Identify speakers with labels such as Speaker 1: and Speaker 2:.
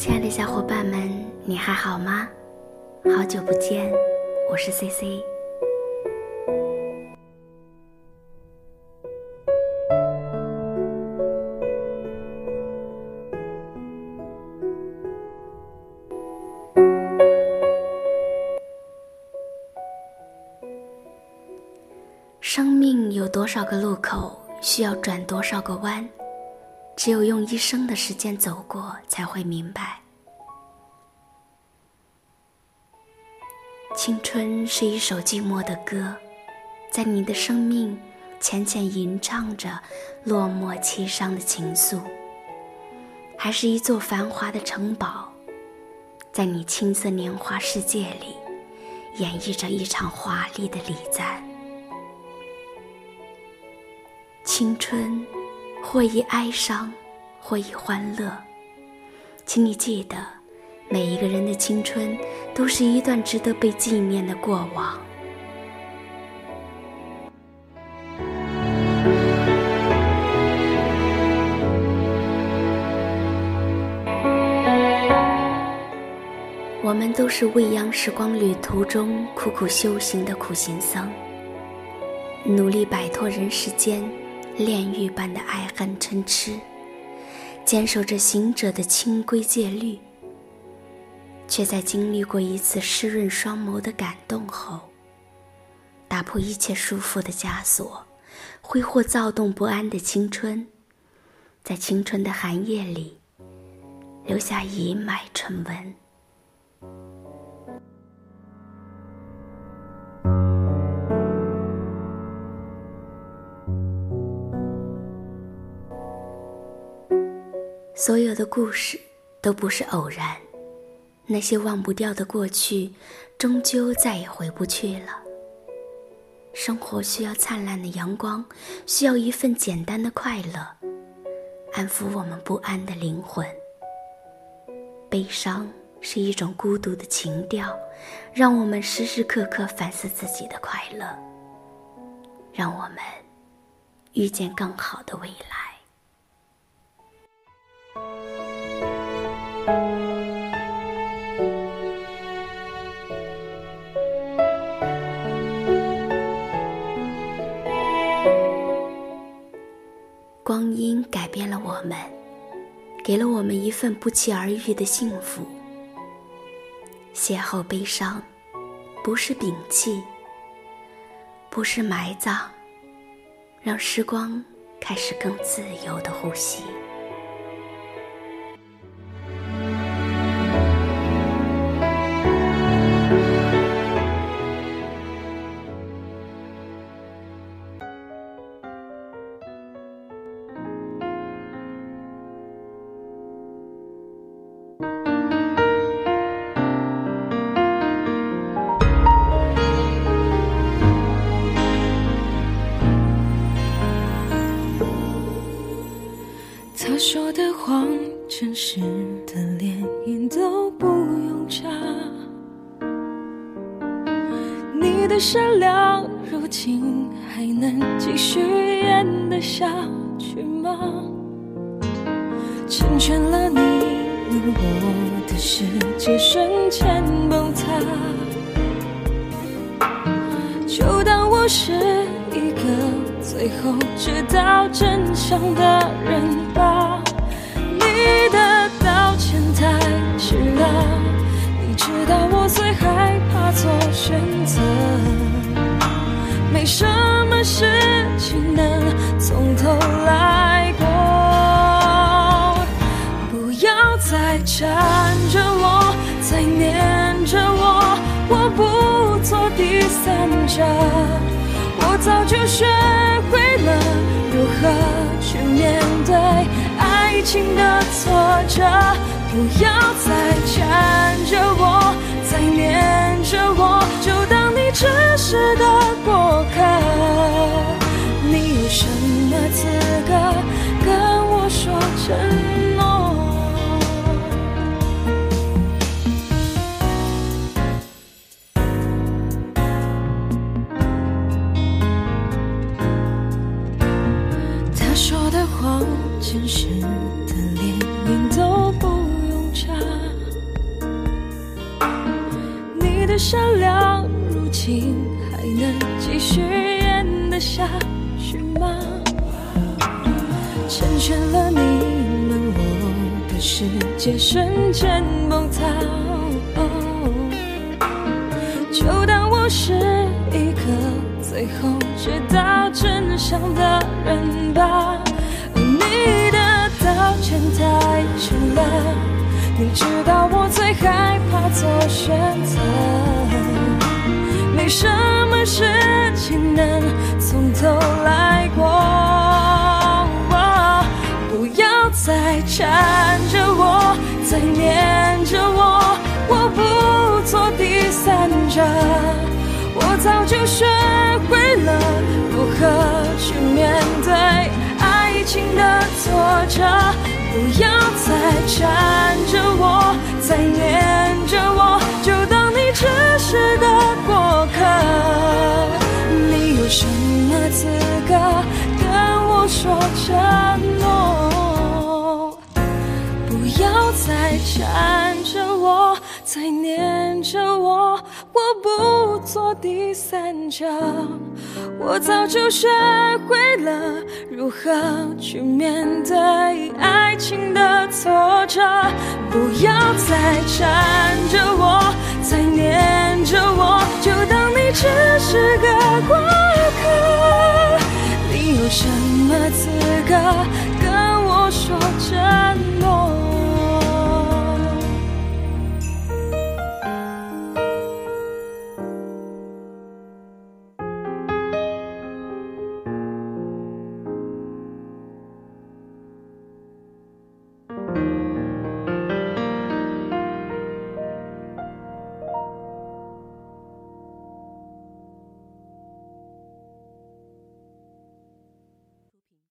Speaker 1: 亲爱的小伙伴们，你还好吗？好久不见，我是 C C。生命有多少个路口，需要转多少个弯？只有用一生的时间走过，才会明白。青春是一首寂寞的歌，在你的生命浅浅吟唱着落寞凄伤的情愫；还是一座繁华的城堡，在你青涩年华世界里演绎着一场华丽的礼赞。青春。或以哀伤，或以欢乐，请你记得，每一个人的青春都是一段值得被纪念的过往。我们都是未央时光旅途中苦苦修行的苦行僧，努力摆脱人世间。炼狱般的爱恨嗔痴，坚守着行者的清规戒律，却在经历过一次湿润双眸的感动后，打破一切束缚的枷锁，挥霍躁动不安的青春，在青春的寒夜里，留下一脉沉纹。所有的故事都不是偶然，那些忘不掉的过去，终究再也回不去了。生活需要灿烂的阳光，需要一份简单的快乐，安抚我们不安的灵魂。悲伤是一种孤独的情调，让我们时时刻刻反思自己的快乐，让我们遇见更好的未来。光阴改变了我们，给了我们一份不期而遇的幸福。邂逅悲伤，不是摒弃，不是埋葬，让时光开始更自由的呼吸。
Speaker 2: 的连演都不用查。你的善良，如今还能继续演得下去吗？成全了你，让我的世界瞬间崩塌。就当我是一个。最后知道真相的人缠着我，再黏着我，我不做第三者，我早就学会了。如何去面对爱情的挫折？不要再缠着我，再黏着我，就当你只是个现实的脸，连都不用查。你的善良如今还能继续演得下去吗？成全了你们，我的世界瞬间崩塌。就当我是一个最后知道真相的人吧。你的道歉太迟了，你知道我最害怕做选择。没什么事情能从头来过。不要再缠着我，再黏着我，我不做第三者。我早就学会了如何去面对情的挫折。不要再缠着我，再缠着我，再黏着我，我不做第三者。我早就学会了如何去面对爱情的挫折。不要再缠着我，再黏着我，就当你只是个过客。你有什么资格